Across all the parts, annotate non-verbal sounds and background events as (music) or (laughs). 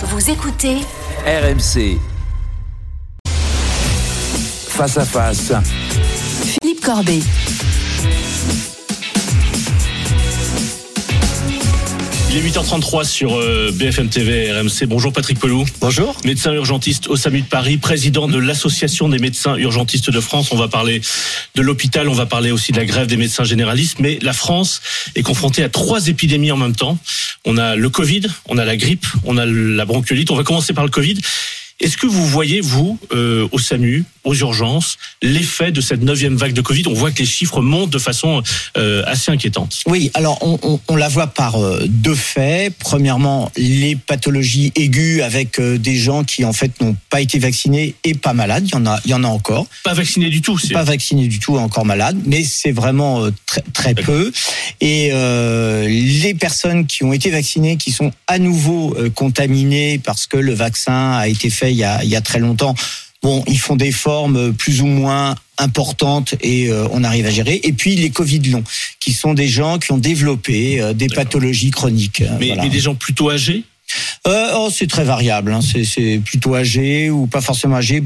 Vous écoutez RMC. Face à face. Philippe Corbet. Il est 8h33 sur euh, BFM TV RMC. Bonjour Patrick Pelou. Bonjour. Médecin urgentiste au SAMU de Paris, président de l'Association des médecins urgentistes de France. On va parler de l'hôpital, on va parler aussi de la grève des médecins généralistes. Mais la France est confrontée à trois épidémies en même temps. On a le Covid, on a la grippe, on a la bronchiolite. On va commencer par le Covid. Est-ce que vous voyez, vous, euh, au SAMU, aux urgences, l'effet de cette neuvième vague de Covid On voit que les chiffres montent de façon euh, assez inquiétante. Oui, alors on, on, on la voit par euh, deux faits. Premièrement, les pathologies aiguës avec euh, des gens qui en fait n'ont pas été vaccinés et pas malades. Il y en a, il y en a encore. Pas vaccinés du tout. c'est- Pas vaccinés du tout, encore malades, mais c'est vraiment très, très peu. Et les personnes qui ont été vaccinées, qui sont à nouveau contaminées parce que le vaccin a été fait il y a, il y a très longtemps, bon, ils font des formes plus ou moins importantes et euh, on arrive à gérer. Et puis les Covid longs, qui sont des gens qui ont développé euh, des pathologies chroniques. euh, mais, voilà. mais des gens plutôt âgés? Euh, oh, c'est très variable. Hein. C'est, plutôt âgé ou pas forcément âgé.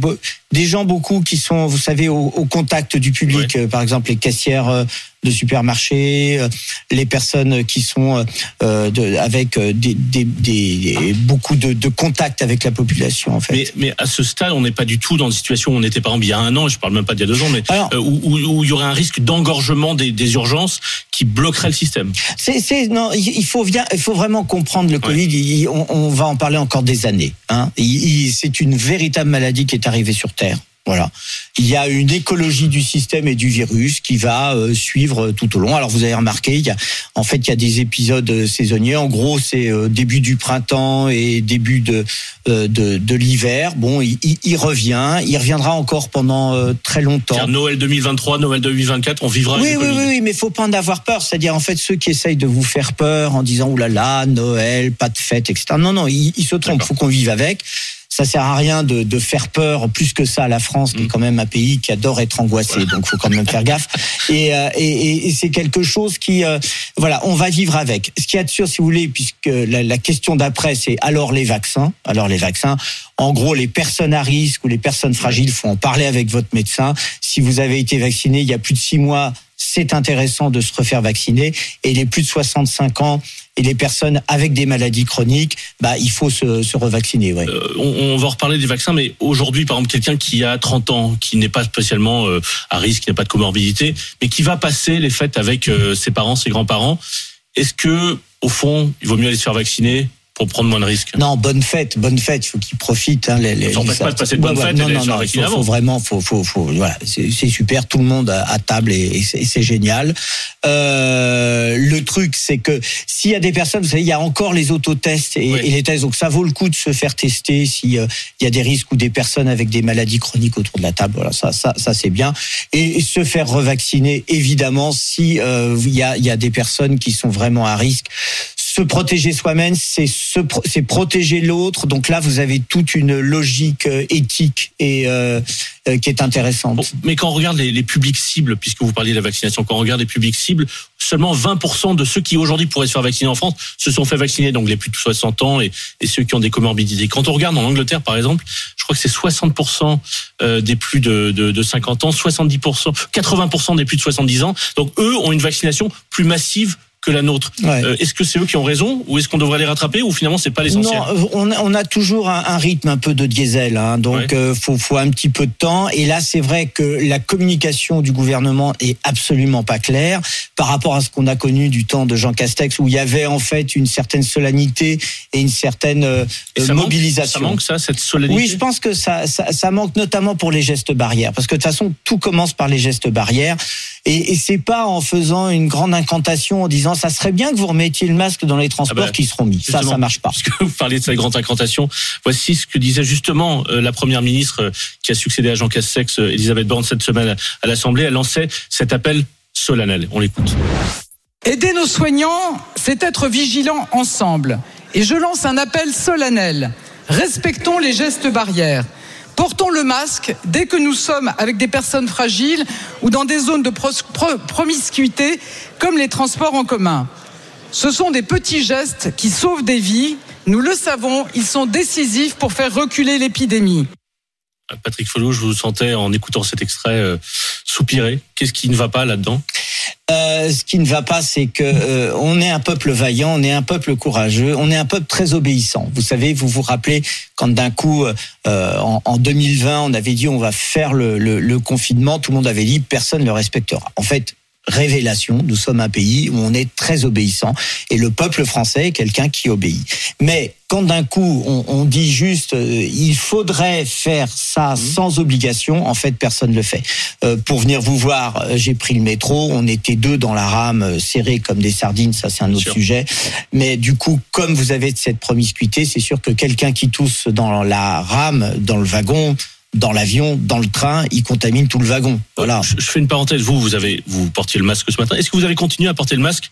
Des gens beaucoup qui sont, vous savez, au, au contact du public. Euh, Par exemple, les caissières euh, de supermarchés, euh, les personnes qui sont euh, euh, de, avec des, des, des- beaucoup de, de contacts avec la population, en fait. mais, mais à ce stade, on n'est pas du tout dans une situation où on était par exemple il y a un an, je parle même pas d'il y a deux ans, mais Alors- où, où- où il y aurait un risque d'engorgement des, des urgences qui bloquerait le système. C'est, c'est, non, il faut bien, il faut vraiment comprendre le Covid. Il- on, on va en parler encore des années. Hein. Il- il- c'est une véritable maladie qui est arrivée sur Terre. Voilà. Il y a une écologie du système et du virus qui va euh, suivre tout au long. Alors vous avez remarqué, il y a, en fait, il y a des épisodes euh, saisonniers. En gros, c'est euh, début du printemps et début de euh, de, de l'hiver. Bon, il, il- il revient. Il reviendra encore pendant euh, très longtemps. Noël 2023, Noël 2024, on vivra Oui, oui, oui, oui, mais faut pas en avoir peur. C'est-à-dire, en fait, ceux qui essayent de vous faire peur en disant, oulala, Noël, pas de fête, etc. Non, non, ils, ils se trompent. Faut qu'on vive avec. Ça sert à rien de, de faire peur plus que ça à la France, Mm. qui est quand même un pays qui adore être angoissé. Donc, faut quand même faire gaffe. (laughs) Et, euh, et, et- et c'est quelque chose qui, euh, voilà, on va vivre avec. Ce qui est sûr, si vous voulez, puisque la, la question d'après, c'est alors les vaccins. Alors les vaccins. En gros, les personnes à risque ou les personnes fragiles, faut en parler avec votre médecin. Si vous avez été vacciné il y a plus de six mois, c'est intéressant de se refaire vacciner. Et les plus de 65 ans et les personnes avec des maladies chroniques, bah, il faut se, revacciner. Euh, on, on va reparler des vaccins, mais aujourd'hui, par exemple, quelqu'un qui a 30 ans, qui n'est pas spécialement euh, à risque, qui n'a pas de comorbidité, mais qui va passer les fêtes avec euh, ses parents, ses grands-parents, est-ce que, au fond, il vaut mieux aller se faire vacciner pour prendre moins de risques Non, bonne fête, bonne fête. Il faut qu'ils profitent. Hein, les, les, Ça empêche les- pas de passer de Ouais, fêtes et Non, non, non. Il faut, vraiment, faut, faut, faut. Voilà, c'est super. Tout le monde à, table et, et c'est génial. Euh, le truc, c'est que s'il y a des personnes, vous savez, il y a encore les autotests et, Oui. et les tests. Donc ça vaut le coup de se faire tester si euh, y a des risques ou des personnes avec des maladies chroniques autour de la table. Voilà, ça, ça, ça c'est bien. Et se faire revacciner, évidemment, si euh, il y a, y a des personnes qui sont vraiment à risque se protéger soi-même, c'est se pro- c'est protéger l'autre. Donc là, vous avez toute une logique euh, éthique et euh, euh, qui est intéressante. Bon, mais quand on regarde les, les publics cibles, puisque vous parliez de la vaccination, quand on regarde les publics cibles, seulement 20% de ceux qui aujourd'hui pourraient se faire vacciner en France se sont fait vacciner, donc les plus de 60 ans et, et ceux qui ont des comorbidités. Quand on regarde en Angleterre, par exemple, je crois que c'est 60% euh, des plus de, de, de 50 ans, 70%, 80% des plus de 70 ans. Donc eux ont une vaccination plus massive que la nôtre. Ouais. Euh, est-ce que c'est eux qui ont raison ou est-ce qu'on devrait les rattraper ou finalement c'est pas l'essentiel Non, euh, on, a- on a toujours un, un rythme un peu de diesel, hein, donc Ouais. euh, faut, faut un petit peu de temps. Et là, c'est vrai que la communication du gouvernement est absolument pas claire par rapport à ce qu'on a connu du temps de Jean Castex, où il y avait en fait une certaine solennité et une certaine euh, Et ça manque- mobilisation. ça manque ça, cette solennité Oui, je pense que ça, ça, ça manque notamment pour les gestes barrières, parce que de toute façon, tout commence par les gestes barrières, et, et c'est pas en faisant une grande incantation en disant ça serait bien que vous remettiez le masque dans les transports Ah bah, qui seront mis. Ça, ça marche pas. Puisque vous parlez de cette grande incantation, voici ce que disait justement euh, la première ministre euh, qui a succédé à Jean Castex, euh, Elisabeth Borne, cette semaine à, à l'Assemblée. Elle lançait cet appel solennel. On l'écoute. Aider nos soignants, c'est être vigilants ensemble. Et je lance un appel solennel. Respectons les gestes barrières. Portons le masque dès que nous sommes avec des personnes fragiles ou dans des zones de promiscuité comme les transports en commun. Ce sont des petits gestes qui sauvent des vies Nous le savons, ils sont décisifs pour faire reculer l'épidémie. Patrick Folou, je vous sentais en écoutant cet extrait euh, soupirer. Qu'est-ce qui ne va pas là-dedans? Euh, ce qui ne va pas, c'est que euh, on est un peuple vaillant, on est un peuple courageux, on est un peuple très obéissant. Vous savez, vous vous rappelez quand d'un coup, euh, en, en, 2020, on avait dit on va faire le, le, le confinement, tout le monde avait dit personne ne le respectera. En fait, révélation. Nous sommes un pays où on est très obéissant et le peuple français est quelqu'un qui obéit. Mais quand d'un coup on, on, dit juste euh, il faudrait faire ça mmh. sans obligation, en fait personne le fait. Euh, pour venir vous voir, euh, j'ai pris le métro, on était deux dans la rame, euh, serrés comme des sardines, ça c'est un autre sujet. Mais du coup, comme vous avez cette promiscuité, c'est sûr que quelqu'un qui tousse dans la rame, dans le wagon, dans l'avion, dans le train, il contamine tout le wagon. Voilà. Je, je, fais une parenthèse. Vous, vous avez, vous portiez le masque ce matin. Est-ce que vous avez continué à porter le masque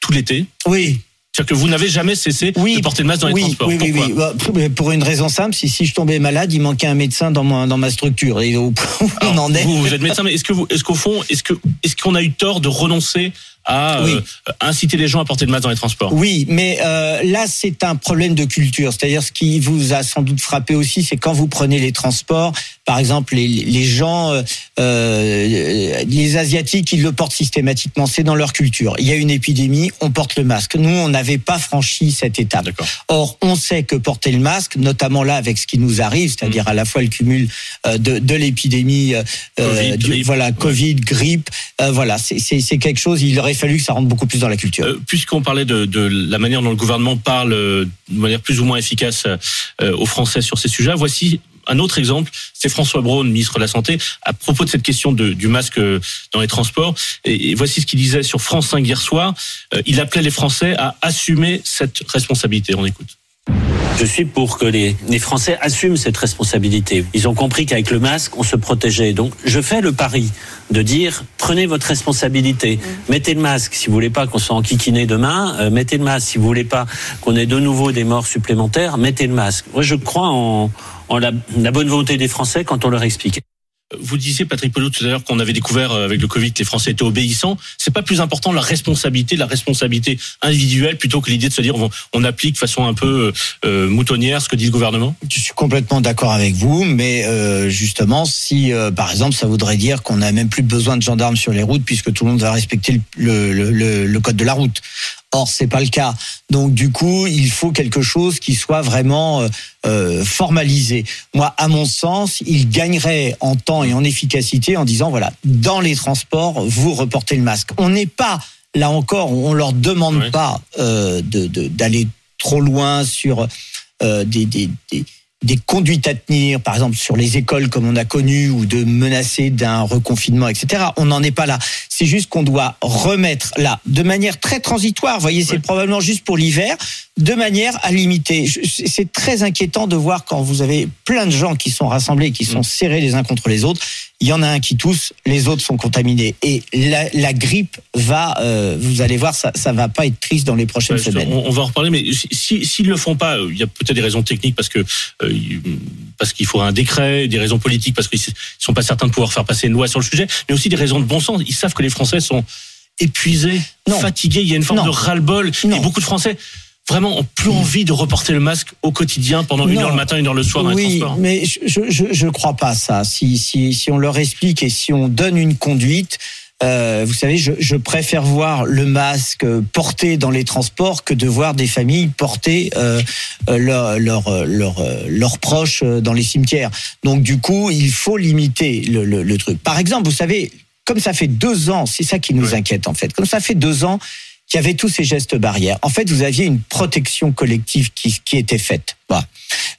tout l'été? Oui. C'est-à-dire que vous n'avez jamais cessé oui, de porter le masque dans les oui, transports. Oui, Pourquoi oui, oui. Pour une raison simple, si, si je tombais malade, il manquait un médecin dans ma, dans ma structure. Et où on en est. Vous, vous êtes médecin, mais est-ce que vous, est-ce qu'au fond, est-ce que, est-ce qu'on a eu tort de renoncer à oui. euh, inciter les gens à porter le masque dans les transports. Oui, mais euh, là c'est un problème de culture. C'est-à-dire ce qui vous a sans doute frappé aussi, c'est quand vous prenez les transports, par exemple les, les gens, euh, les asiatiques, ils le portent systématiquement. C'est dans leur culture. Il y a une épidémie, on porte le masque. Nous, on n'avait pas franchi cette étape. Or, on sait que porter le masque, notamment là avec ce qui nous arrive, c'est-à-dire mmh. à la fois le cumul euh, de, de l'épidémie, grippe, voilà, Covid, grippe, euh, voilà, c'est quelque chose. Il aurait fallu que ça rentre beaucoup plus dans la culture. Euh, Puisqu'on parlait de, de, la manière dont le gouvernement parle euh, de manière plus ou moins efficace euh, aux Français sur ces sujets, voici un autre exemple, c'est François Braun, ministre de la Santé, à propos de cette question de, du masque dans les transports. Et, et voici ce qu'il disait sur France 5 hier soir. Euh, il appelait les Français à assumer cette responsabilité. On écoute. Je suis pour que les, les, Français assument cette responsabilité. Ils ont compris qu'avec le masque, on se protégeait. Donc, je fais le pari de dire prenez votre responsabilité, mettez le masque si vous voulez pas qu'on soit enquiquiné demain, euh, mettez le masque si vous voulez pas qu'on ait de nouveau des morts supplémentaires, mettez le masque. Moi, je crois en, en la, la bonne volonté des Français quand on leur explique. Vous disiez, Patrick Pelot, tout à l'heure qu'on avait découvert avec le Covid que les Français étaient obéissants. C'est pas plus important la responsabilité, la responsabilité individuelle, plutôt que l'idée de se dire on, on, applique de façon un peu euh, moutonnière ce que dit le gouvernement? Je suis complètement d'accord avec vous, mais euh, justement, si euh, par exemple ça voudrait dire qu'on n'a même plus besoin de gendarmes sur les routes puisque tout le monde va respecter le, le, le, le code de la route. Or, c'est pas le cas. Donc, du coup, il faut quelque chose qui soit vraiment euh, formalisé. Moi, à mon sens, il gagnerait en temps et en efficacité en disant voilà, dans les transports, vous reportez le masque. On n'est pas là encore, on leur demande pas euh, de- de- d'aller trop loin sur euh, des, des, des des conduites à tenir, par exemple sur les écoles comme on a connu, ou de menacer d'un reconfinement, etc. On n'en est pas là. C'est juste qu'on doit remettre là, de manière très transitoire. Vous voyez, c'est Ouais. probablement juste pour l'hiver, de manière à limiter. C'est très inquiétant de voir quand vous avez plein de gens qui sont rassemblés, qui sont Mm. serrés les uns contre les autres. Il y en a un qui tousse, les autres sont contaminés. Et la, la grippe va, euh, vous allez voir, ça, ça va pas être triste dans les prochaines Ouais, semaines. on, on va en reparler, mais si- si s'ils le font pas, euh, il y a peut-être des raisons techniques parce que euh, parce qu'il faudra un décret, des raisons politiques parce qu'ils sont pas certains de pouvoir faire passer une loi sur le sujet, mais aussi des raisons de bon sens. Ils savent que les Français sont épuisés, Non. fatigués. Il y a une forme Non. de ras-le-bol et beaucoup de Français vraiment ont plus envie de reporter le masque au quotidien pendant une heure le matin, une heure le soir dans les oui, transports. mais je, je, je- crois pas ça. Si, si, si on leur explique et si on donne une conduite, euh, vous savez, je, je préfère voir le masque porté dans les transports que de voir des familles porter euh, euh, leurs leur, euh, leur, euh, leurs proches euh, dans les cimetières. Donc du coup, il faut limiter le, le, le truc. Par exemple, vous savez, comme ça fait deux ans, c'est ça qui nous Ouais. inquiète en fait. Comme ça fait deux ans qu'il y avait tous ces gestes barrières. En fait, vous aviez une protection collective qui, qui était faite. Voilà.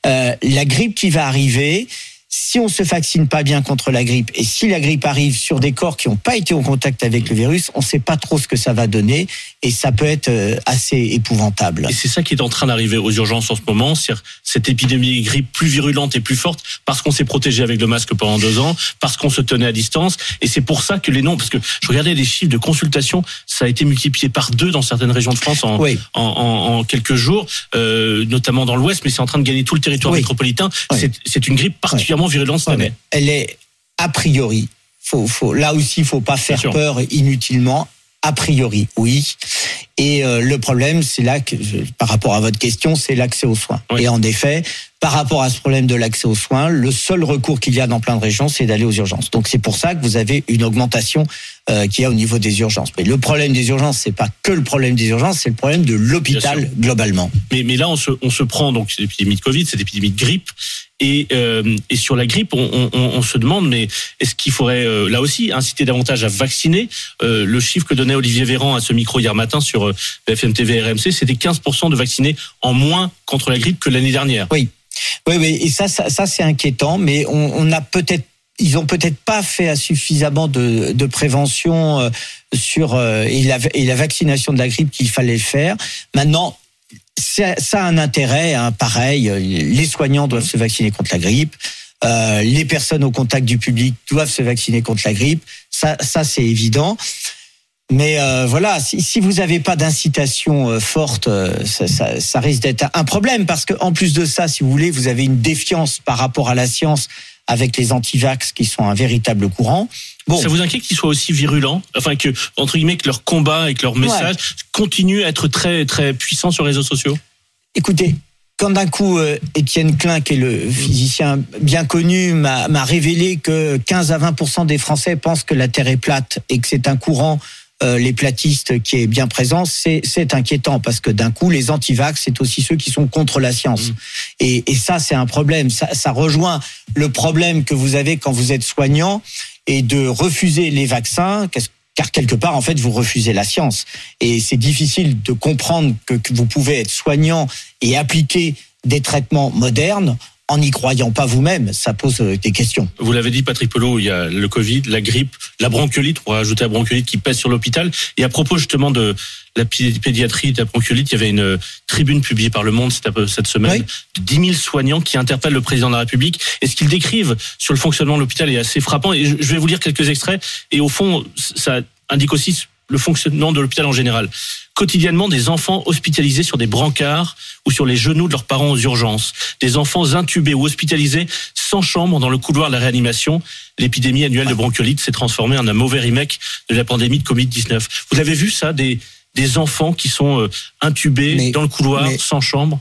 Euh, la grippe qui va arriver, si on se vaccine pas bien contre la grippe et si la grippe arrive sur des corps qui n'ont pas été en contact avec le virus, on ne sait pas trop ce que ça va donner et ça peut être euh, assez épouvantable. Et c'est ça qui est en train d'arriver aux urgences en ce moment, c'est cette épidémie de grippe plus virulente et plus forte parce qu'on s'est protégé avec le masque pendant deux ans, parce qu'on se tenait à distance. Et c'est pour ça que les noms, parce que je regardais les chiffres de consultation, ça a été multiplié par deux dans certaines régions de France en, Oui. en, en- en quelques jours, euh, notamment dans l'Ouest, mais c'est en train de gagner tout le territoire Oui. métropolitain. Oui. C'est une grippe particulièrement cette année. mais elle est a priori. Faut, faut, là aussi, il faut pas faire peur inutilement. A priori, oui. Et euh, le problème, c'est là que, par rapport à votre question, c'est l'accès aux soins. Oui. Et en effet, par rapport à ce problème de l'accès aux soins, le seul recours qu'il y a dans plein de régions, c'est d'aller aux urgences. Donc c'est pour ça que vous avez une augmentation euh, qu'il y a au niveau des urgences. Mais le problème des urgences, c'est pas que le problème des urgences, c'est le problème de l'hôpital globalement. Mais, mais là, on se, on se prend donc cette épidémie de Covid, cette épidémie de grippe. Et, euh, et sur la grippe, on, on, on se demande, mais est-ce qu'il faudrait euh, là aussi inciter davantage à vacciner? Euh, Le chiffre que donnait Olivier Véran à ce micro hier matin sur euh, BFM TV RMC, c'était 15% de vaccinés en moins contre la grippe que l'année dernière. Oui, oui, oui. Et ça, ça, c'est inquiétant, mais on, a peut-être ils ont peut-être pas fait suffisamment de, prévention euh, sur euh, et, la, vaccination de la grippe qu'il fallait faire. Maintenant, ça, a un intérêt, hein, pareil. Les soignants doivent se vacciner contre la grippe. Euh, les personnes au contact du public doivent se vacciner contre la grippe. Ça, ça c'est évident. Mais euh, voilà, si, si vous n'avez pas d'incitation euh, forte, euh, ça, ça, ça risque d'être un problème parce que en plus de ça, si vous voulez, vous avez une défiance par rapport à la science avec les antivax qui sont un véritable courant. Bon, Ça vous inquiète qu'ils soient aussi virulents? Enfin, que, entre guillemets, que leur combat et que leur message continue à être très, très puissant sur les réseaux sociaux? Écoutez, quand d'un coup, euh, Étienne Klein, qui est le physicien bien connu, m'a m'a révélé que 15 à 20% des Français pensent que la Terre est plate et que c'est un courant, euh, les platistes, qui est bien présent, c'est inquiétant parce que d'un coup, les antivax, c'est aussi ceux qui sont contre la science. Et, et ça, c'est un problème. Ça, ça rejoint le problème que vous avez quand vous êtes soignant et de refuser les vaccins. qu'est-ce- car quelque part, en fait, vous refusez la science. Et c'est difficile de comprendre que, que vous pouvez être soignant et appliquer des traitements modernes en n'y croyant pas vous-même. Ça pose euh, des questions. Vous l'avez dit, Patrick Pelot, il y a le Covid, la grippe, la bronchiolite, on va ajouter la bronchiolite qui pèse sur l'hôpital. Et à propos justement de la pédiatrie, de la bronchiolite, il y avait une euh, tribune publiée par Le Monde cette, semaine Oui. de 10 000 soignants qui interpellent le président de la République. Et ce qu'ils décrivent sur le fonctionnement de l'hôpital est assez frappant. Et je vais vous lire quelques extraits. Et au fond, ça indique aussi le fonctionnement de l'hôpital en général. Quotidiennement, des enfants hospitalisés sur des brancards ou sur les genoux de leurs parents aux urgences. Des enfants intubés ou hospitalisés sans chambre dans le couloir de la réanimation. L'épidémie annuelle de bronchiolite s'est transformée en un mauvais remake de la pandémie de Covid-19. Vous avez vu ça, des, des enfants qui sont euh, intubés Mais- dans le couloir, mais- sans chambre?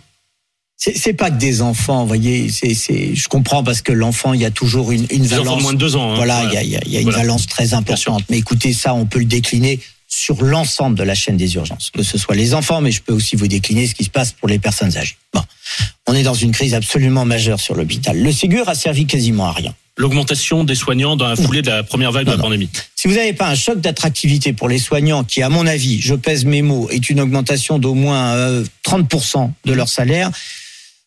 C'est pas que des enfants, vous voyez. C'est, c'est, je comprends parce que l'enfant, il y a toujours une, une Des enfants valence. de moins de deux ans. hein. Voilà, il y a, y a- il y a une Voilà. valence très importante. Mais écoutez, ça, on peut le décliner sur l'ensemble de la chaîne des urgences, que ce soit les enfants, mais je peux aussi vous décliner ce qui se passe pour les personnes âgées. Bon, on est dans une crise absolument majeure sur l'hôpital. Le Ségur a servi quasiment à rien. L'augmentation des soignants dans la foulée de la première vague de la non. pandémie. Si vous n'avez pas un choc d'attractivité pour les soignants, qui, à mon avis, je pèse mes mots, est une augmentation d'au moins euh, 30% de leur salaire,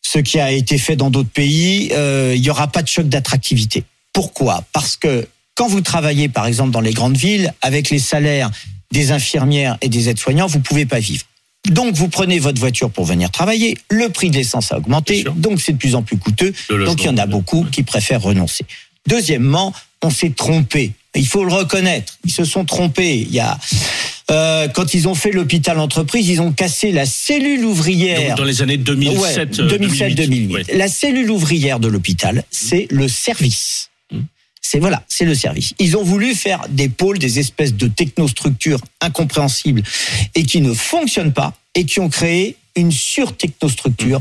ce qui a été fait dans d'autres pays, euh, il n'y aura pas de choc d'attractivité. Pourquoi? Parce que quand vous travaillez, par exemple, dans les grandes villes, avec les salaires des infirmières et des aides-soignants, vous pouvez pas vivre. Donc, vous prenez votre voiture pour venir travailler, le prix de l'essence a augmenté, donc c'est de plus en plus coûteux, donc il y en a beaucoup qui préfèrent renoncer. Deuxièmement, on s'est trompé. Il faut le reconnaître. Ils se sont trompés. Il y a euh, quand ils ont fait l'hôpital entreprise, ils ont cassé la cellule ouvrière. Donc, dans les années 2007, euh, 2007 2008. oui. La cellule ouvrière de l'hôpital, c'est le service. C'est voilà, c'est le service. Ils ont voulu faire des pôles, des espèces de technostructures incompréhensibles et qui ne fonctionnent pas et qui ont créé une surtechnostructure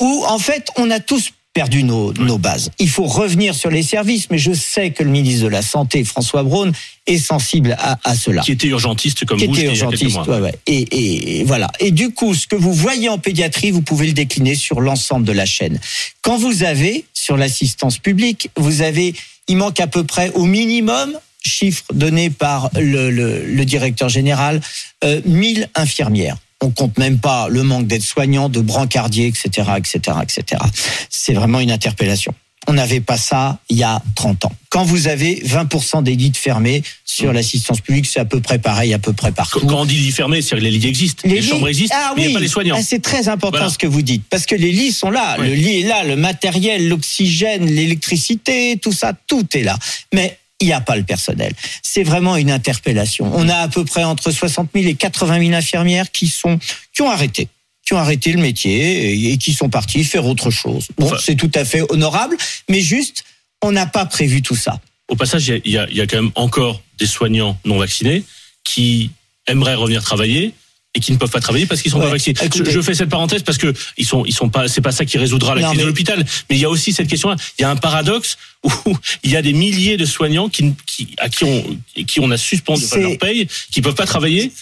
où en fait on a tous perdu nos, nos bases. Il faut revenir sur les services, mais je sais que le ministre de la Santé, François Braun, est sensible à, à cela Qui était urgentiste comme qui vous, était c'était il y a quelques urgentiste. mois. ouais, ouais. Et, et- et voilà. Et du coup, ce que vous voyez en pédiatrie, vous pouvez le décliner sur l'ensemble de la chaîne. Quand vous avez sur l'assistance publique, vous avez, il manque à peu près au minimum chiffre donné par le, le- le directeur général, euh, 1000 infirmières. On compte même pas le manque d'aides-soignants, de brancardiers, etc., etc., etc. C'est vraiment une interpellation. On n'avait pas ça il y a 30 ans. Quand vous avez 20% des lits fermés sur l'assistance publique, c'est à peu près pareil, à peu près partout. Quand on dit lit fermé, c'est que les lits existent, les, lits- chambres existent, Ah mais il n'y oui. a pas les soignants. Ah, c'est très important Voilà. ce que vous dites, parce que les lits sont là, Oui. le lit est là, le matériel, l'oxygène, l'électricité, tout ça, tout est là. Mais il n'y a pas le personnel. C'est vraiment une interpellation. On a à peu près entre 60 000 et 80 000 infirmières qui sont qui ont arrêté qui ont arrêté le métier et, qui sont partis faire autre chose. Bon, Enfin- c'est tout à fait honorable, mais juste, on n'a pas prévu tout ça. Au passage, il y a- y, y quand même encore des soignants non vaccinés qui aimeraient revenir travailler, et qui ne peuvent pas travailler parce qu'ils sont Ouais, pas vaccinés. Je, écoutez- je fais cette parenthèse parce que ils sont, ils sont pas, c'est pas ça qui résoudra la Non, crise de l'hôpital. Mais il y a aussi cette question-là. Il y a un paradoxe où (laughs) il y a des milliers de soignants qui, qui à qui on, qui on a suspendu leur paye, qui peuvent pas travailler.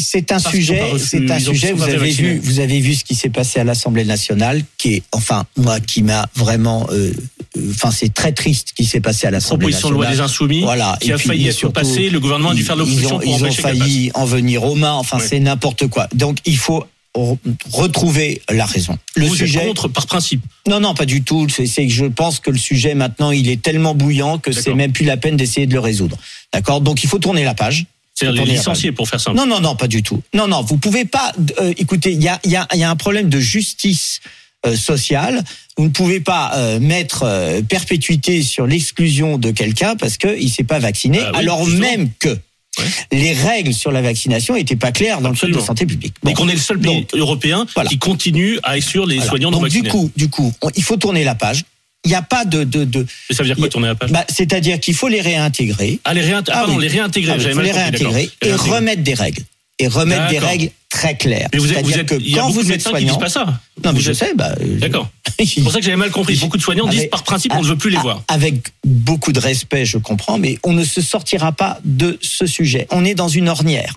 C'est un Parce sujet, c'est un sujet. Vous avez vaccinés. vu, vous avez vu ce qui s'est passé à l'Assemblée nationale, qui est, enfin, moi, qui m'a vraiment, euh, euh, enfin, c'est très triste ce qui s'est passé à l'Assemblée Proposition de loi nationale. des insoumis Voilà. qui Et a puis, failli être passée. Le gouvernement a dû faire l'opposition pour ils ont failli en venir aux mains. Enfin, c'est n'importe quoi. Donc, il faut re- retrouver la raison. Le Vous sujet. êtes contre par principe. Non, non, pas du tout. C'est que je pense que le sujet maintenant, il est tellement bouillant que c'est même plus la peine d'essayer de le résoudre. D'accord? Donc, il faut tourner la page. C'est-à-dire les licenciés pour faire simple. Non, non, non, pas du tout. Non, non, vous pouvez pas. euh, écoutez, il y a, il y, a, il y a un problème de justice euh, sociale. Vous ne pouvez pas euh, mettre euh, perpétuité sur l'exclusion de quelqu'un parce que il s'est pas vacciné, Ah oui, alors justement. même que Ouais. les règles sur la vaccination étaient pas claires dans le code de santé publique. Et Bon. qu'on est le seul pays Donc, européen voilà. qui continue à exclure les voilà. soignants non Donc, du vaccinés. coup, du coup, on- il faut tourner la page. Il n'y a pas de, de, de Mais ça veut dire quoi tourner la page bah, c'est-à-dire qu'il faut les réintégrer. Ah, les, réint- ah, Ah pardon, oui. les réintégrer. Ah il faut les réintégrer d'accord. et Réintégrer. remettre des règles. Et remettre des règles très claires. Mais vous êtes, vous êtes, que il y a quand beaucoup vous de êtes médecins qui soignant, disent pas ça. non mais je sais, bah, D'accord. (laughs) C'est pour ça que j'avais mal compris. Beaucoup de soignants disent par principe, on ne veut plus les Ah, voir. Avec beaucoup de respect, je comprends, mais on ne se sortira pas de ce sujet. On est dans une ornière.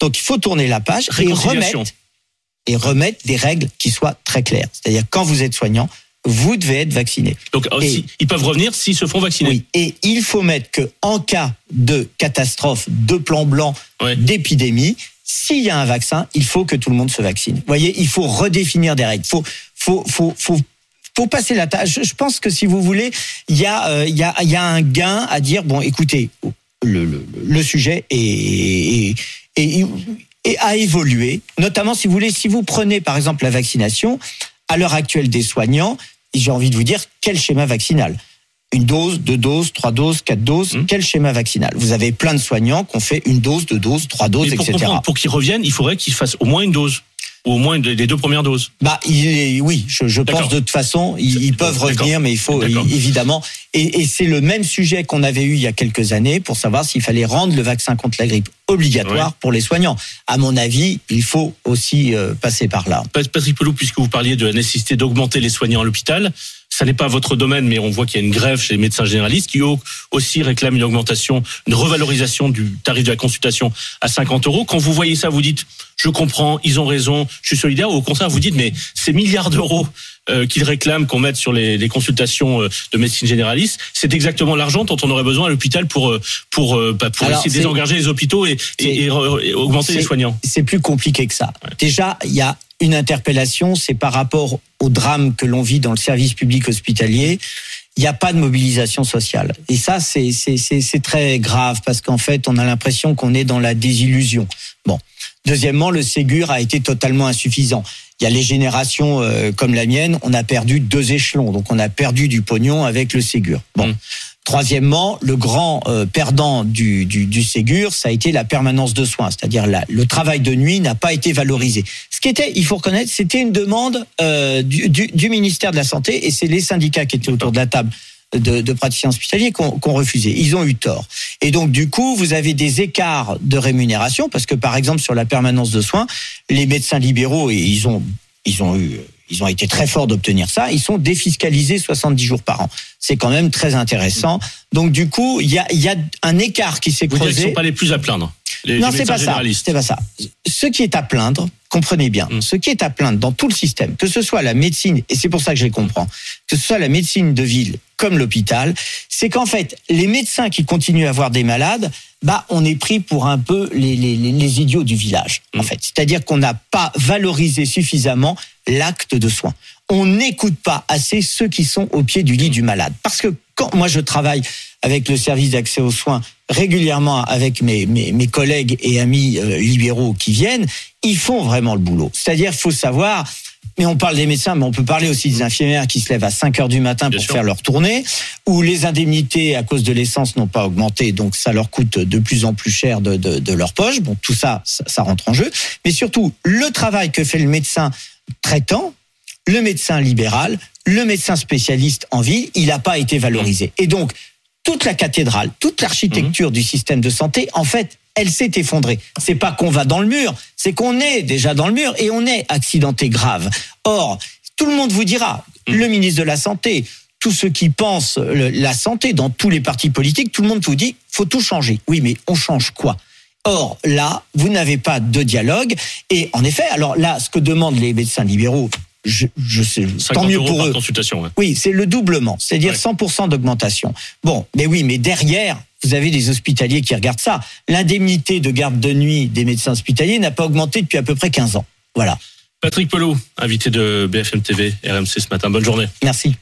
Donc il faut tourner la page et remettre, et remettre des règles qui soient très claires. C'est-à-dire quand vous êtes soignant, vous devez être vacciné. Donc aussi, ils peuvent revenir s'ils se font vacciner. Oui, et il faut mettre que en cas de catastrophe, de plan blanc, Ouais. d'épidémie, s'il y a un vaccin, il faut que tout le monde se vaccine. Vous voyez, il faut redéfinir des règles. Faut, faut, faut, faut, faut passer la tâche. Je, pense que si vous voulez, il y a, euh, il y a, il y a un gain à dire. Bon, écoutez, le, le, le sujet est, est, est- est- a évolué. Notamment, si vous voulez, si vous prenez par exemple la vaccination, à l'heure actuelle des soignants, j'ai envie de vous dire quel schéma vaccinal? Une dose, deux doses, trois doses, quatre doses. Hum. Quel schéma vaccinal? Vous avez plein de soignants qui ont fait une dose, deux doses, trois doses, Mais pour etc. pour qu'ils reviennent, il faudrait qu'ils fassent au moins une dose. Ou au moins les deux premières doses. Bah, il oui, je, pense de toute façon, ils, ils peuvent revenir, mais il faut évidemment. Et, et c'est le même sujet qu'on avait eu il y a quelques années pour savoir s'il fallait rendre le vaccin contre la grippe obligatoire pour les soignants. À mon avis, il faut aussi euh, passer par là. Patrick Pelou, puisque vous parliez de la nécessité d'augmenter les soignants à l'hôpital, ça n'est pas votre domaine, mais on voit qu'il y a une grève chez les médecins généralistes qui au- aussi réclament une augmentation, une revalorisation du tarif de la consultation à 50 euros. Quand vous voyez ça, vous dites, je comprends, ils ont raison, je suis solidaire. Ou au contraire, vous dites, mais ces milliards d'euros euh, qu'ils réclament qu'on mette sur les, les consultations euh, de médecine généraliste, c'est exactement l'argent dont on aurait besoin à l'hôpital pour euh, pour euh, bah, pour Alors, essayer de désengager les hôpitaux et, c'est- et, et re- et augmenter les soignants. c'est plus compliqué que ça. Déjà, il y a une interpellation, c'est par rapport au drame que l'on vit dans le service public hospitalier. Il n'y a pas de mobilisation sociale. Et ça, c'est très grave parce qu'en fait, on a l'impression qu'on est dans la désillusion. Bon. Deuxièmement, le Ségur a été totalement insuffisant. Il y a les générations euh, comme la mienne, on a perdu deux échelons. Donc, on a perdu du pognon avec le Ségur. Bon. Mm. Troisièmement, le grand euh, perdant du, du, du Ségur, ça a été la permanence de soins, c'est-à-dire le travail de nuit n'a pas été valorisé. Ce qui était, il faut reconnaître, c'était une demande euh, du, du, ministère de la Santé et c'est les syndicats qui étaient autour de la table de, de praticiens hospitaliers qui ont refusé. Ils ont eu tort. Et donc, du coup, vous avez des écarts de rémunération parce que, par exemple, sur la permanence de soins, les médecins libéraux, et ils ont, ils ont eu, ils ont été très forts d'obtenir ça, ils sont défiscalisés 70 jours par an. C'est quand même très intéressant. Donc, du coup, il y a, y a un écart qui s'est Vous dites qu'ils ne creusé. sont pas les plus à plaindre. Les, Non, c'est pas ça. C'est pas ça. Ce qui est à plaindre, comprenez bien, Mm. ce qui est à plaindre dans tout le système, que ce soit la médecine, et c'est pour ça que je les comprends, que ce soit la médecine de ville comme l'hôpital, c'est qu'en fait, les médecins qui continuent à avoir des malades, bah, on est pris pour un peu les, les, les, les idiots du village, en Mm. fait. C'est-à-dire qu'on n'a pas valorisé suffisamment l'acte de soin. On n'écoute pas assez ceux qui sont au pied du lit du malade. Parce que quand moi je travaille avec le service d'accès aux soins régulièrement avec mes, mes, mes collègues et amis euh, libéraux qui viennent, ils font vraiment le boulot. C'est-à-dire, faut savoir, mais on parle des médecins, mais on peut parler aussi des infirmières qui se lèvent à 5 heures du matin Bien pour sûr. faire leur tournée, où les indemnités à cause de l'essence n'ont pas augmenté, donc ça leur coûte de plus en plus cher de, de, de leur poche. Bon, tout ça, ça, ça rentre en jeu. Mais surtout, le travail que fait le médecin traitant, le médecin libéral, le médecin spécialiste en ville, il n'a pas été valorisé. Et donc, toute la cathédrale, toute l'architecture du système de santé, en fait, elle s'est effondrée. C'est pas qu'on va dans le mur, c'est qu'on est déjà dans le mur et on est accidenté grave. Or, tout le monde vous dira, le ministre de la Santé, tous ceux qui pensent la santé dans tous les partis politiques, tout le monde vous dit, faut tout changer. Oui, mais on change quoi? Or, là, vous n'avez pas de dialogue. Et en effet, alors là, ce que demandent les médecins libéraux, je, je sais, 50 tant mieux euros pour eux. consultation. ouais. Oui, c'est le doublement, c'est-à-dire Ouais. 100% d'augmentation. Bon, mais oui, mais derrière, vous avez des hospitaliers qui regardent ça. L'indemnité de garde de nuit des médecins hospitaliers n'a pas augmenté depuis à peu près 15 ans. Voilà. Patrick Pelot, invité de BFM TV, RMC ce matin. Bonne journée. Merci.